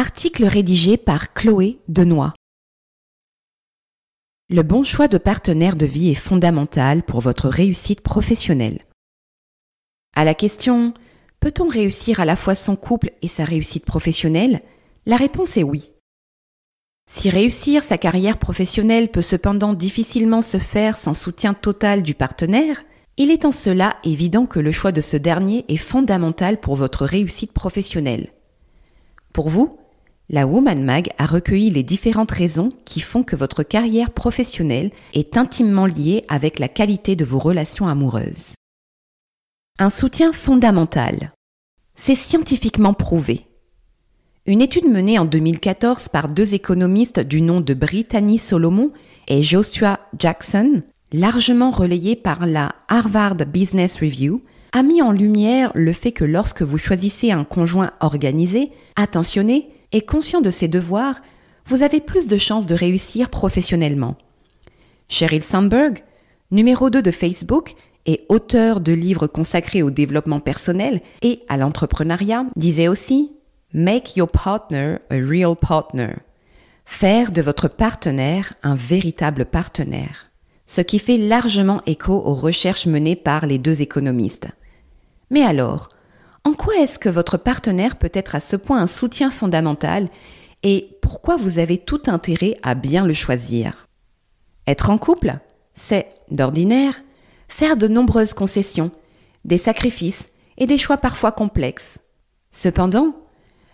Article rédigé par Chloé Denoy. Le bon choix de partenaire de vie est fondamental pour votre réussite professionnelle. À la question Peut-on réussir à la fois son couple et sa réussite professionnelle? La réponse est oui. Si réussir sa carrière professionnelle peut cependant difficilement se faire sans soutien total du partenaire, il est en cela évident que le choix de ce dernier est fondamental pour votre réussite professionnelle. Pour vous, la Woman Mag a recueilli les différentes raisons qui font que votre carrière professionnelle est intimement liée avec la qualité de vos relations amoureuses. Un soutien fondamental. C'est scientifiquement prouvé. Une étude menée en 2014 par deux économistes du nom de Brittany Solomon et Joshua Jackson, largement relayée par la Harvard Business Review, a mis en lumière le fait que lorsque vous choisissez un conjoint organisé, attentionné et conscient de ses devoirs, vous avez plus de chances de réussir professionnellement. Sheryl Sandberg, numéro 2 de Facebook et auteur de livres consacrés au développement personnel et à l'entrepreneuriat, disait aussi Make your partner a real partner. Faire de votre partenaire un véritable partenaire. Ce qui fait largement écho aux recherches menées par les deux économistes. Mais alors, en quoi est-ce que votre partenaire peut être à ce point un soutien fondamental et pourquoi vous avez tout intérêt à bien le choisir? Être en couple, c'est, d'ordinaire, faire de nombreuses concessions, des sacrifices et des choix parfois complexes. Cependant,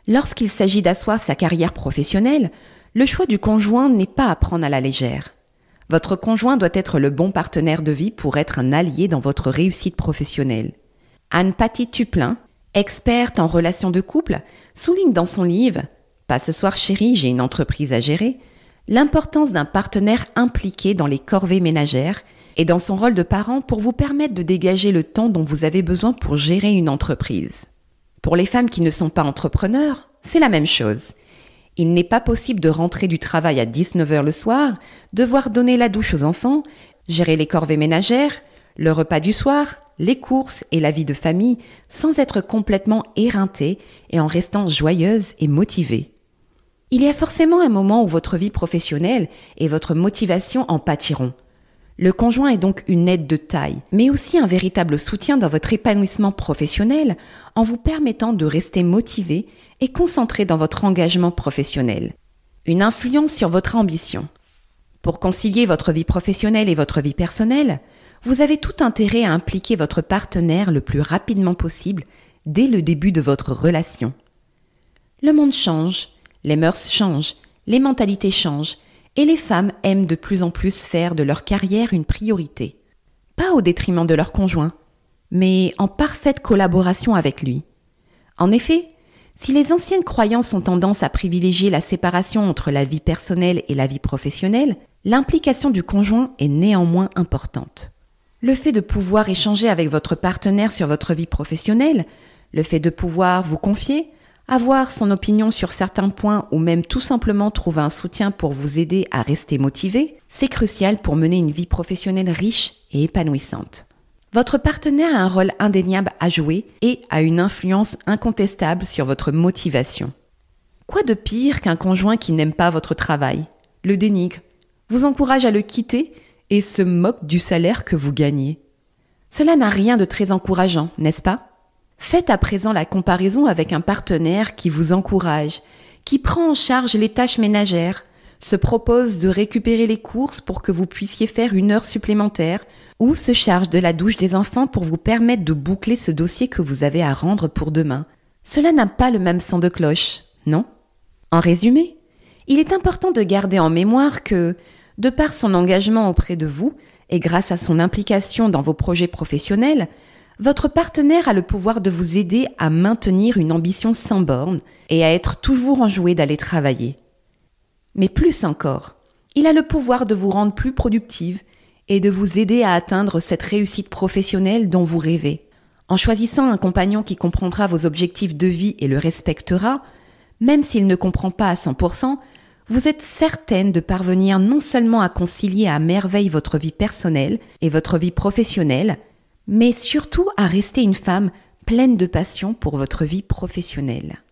lorsqu'il s'agit d'asseoir sa carrière professionnelle, le choix du conjoint n'est pas à prendre à la légère. Votre conjoint doit être le bon partenaire de vie pour être un allié dans votre réussite professionnelle. Anne-Patty Tuplin, experte en relations de couple, souligne dans son livre Pas ce soir chérie, j'ai une entreprise à gérer, l'importance d'un partenaire impliqué dans les corvées ménagères et dans son rôle de parent pour vous permettre de dégager le temps dont vous avez besoin pour gérer une entreprise. Pour les femmes qui ne sont pas entrepreneurs, c'est la même chose. Il n'est pas possible de rentrer du travail à 19h le soir, devoir donner la douche aux enfants, gérer les corvées ménagères, le repas du soir, les courses et la vie de famille sans être complètement éreintée et en restant joyeuse et motivée. Il y a forcément un moment où votre vie professionnelle et votre motivation en pâtiront. Le conjoint est donc une aide de taille, mais aussi un véritable soutien dans votre épanouissement professionnel en vous permettant de rester motivé et concentré dans votre engagement professionnel. Une influence sur votre ambition. Pour concilier votre vie professionnelle et votre vie personnelle, vous avez tout intérêt à impliquer votre partenaire le plus rapidement possible dès le début de votre relation. Le monde change, les mœurs changent, les mentalités changent, et les femmes aiment de plus en plus faire de leur carrière une priorité. Pas au détriment de leur conjoint, mais en parfaite collaboration avec lui. En effet, si les anciennes croyances ont tendance à privilégier la séparation entre la vie personnelle et la vie professionnelle, l'implication du conjoint est néanmoins importante. Le fait de pouvoir échanger avec votre partenaire sur votre vie professionnelle, le fait de pouvoir vous confier, avoir son opinion sur certains points ou même tout simplement trouver un soutien pour vous aider à rester motivé, c'est crucial pour mener une vie professionnelle riche et épanouissante. Votre partenaire a un rôle indéniable à jouer et a une influence incontestable sur votre motivation. Quoi de pire qu'un conjoint qui n'aime pas votre travail, le dénigre, vous encourage à le quitter et se moque du salaire que vous gagnez. Cela n'a rien de très encourageant, n'est-ce pas? Faites à présent la comparaison avec un partenaire qui vous encourage, qui prend en charge les tâches ménagères, se propose de récupérer les courses pour que vous puissiez faire une heure supplémentaire, ou se charge de la douche des enfants pour vous permettre de boucler ce dossier que vous avez à rendre pour demain. Cela n'a pas le même son de cloche, non? En résumé, il est important de garder en mémoire que de par son engagement auprès de vous et grâce à son implication dans vos projets professionnels, votre partenaire a le pouvoir de vous aider à maintenir une ambition sans borne et à être toujours enjoué d'aller travailler. Mais plus encore, il a le pouvoir de vous rendre plus productive et de vous aider à atteindre cette réussite professionnelle dont vous rêvez. En choisissant un compagnon qui comprendra vos objectifs de vie et le respectera, même s'il ne comprend pas à 100%, vous êtes certaine de parvenir non seulement à concilier à merveille votre vie personnelle et votre vie professionnelle, mais surtout à rester une femme pleine de passion pour votre vie professionnelle.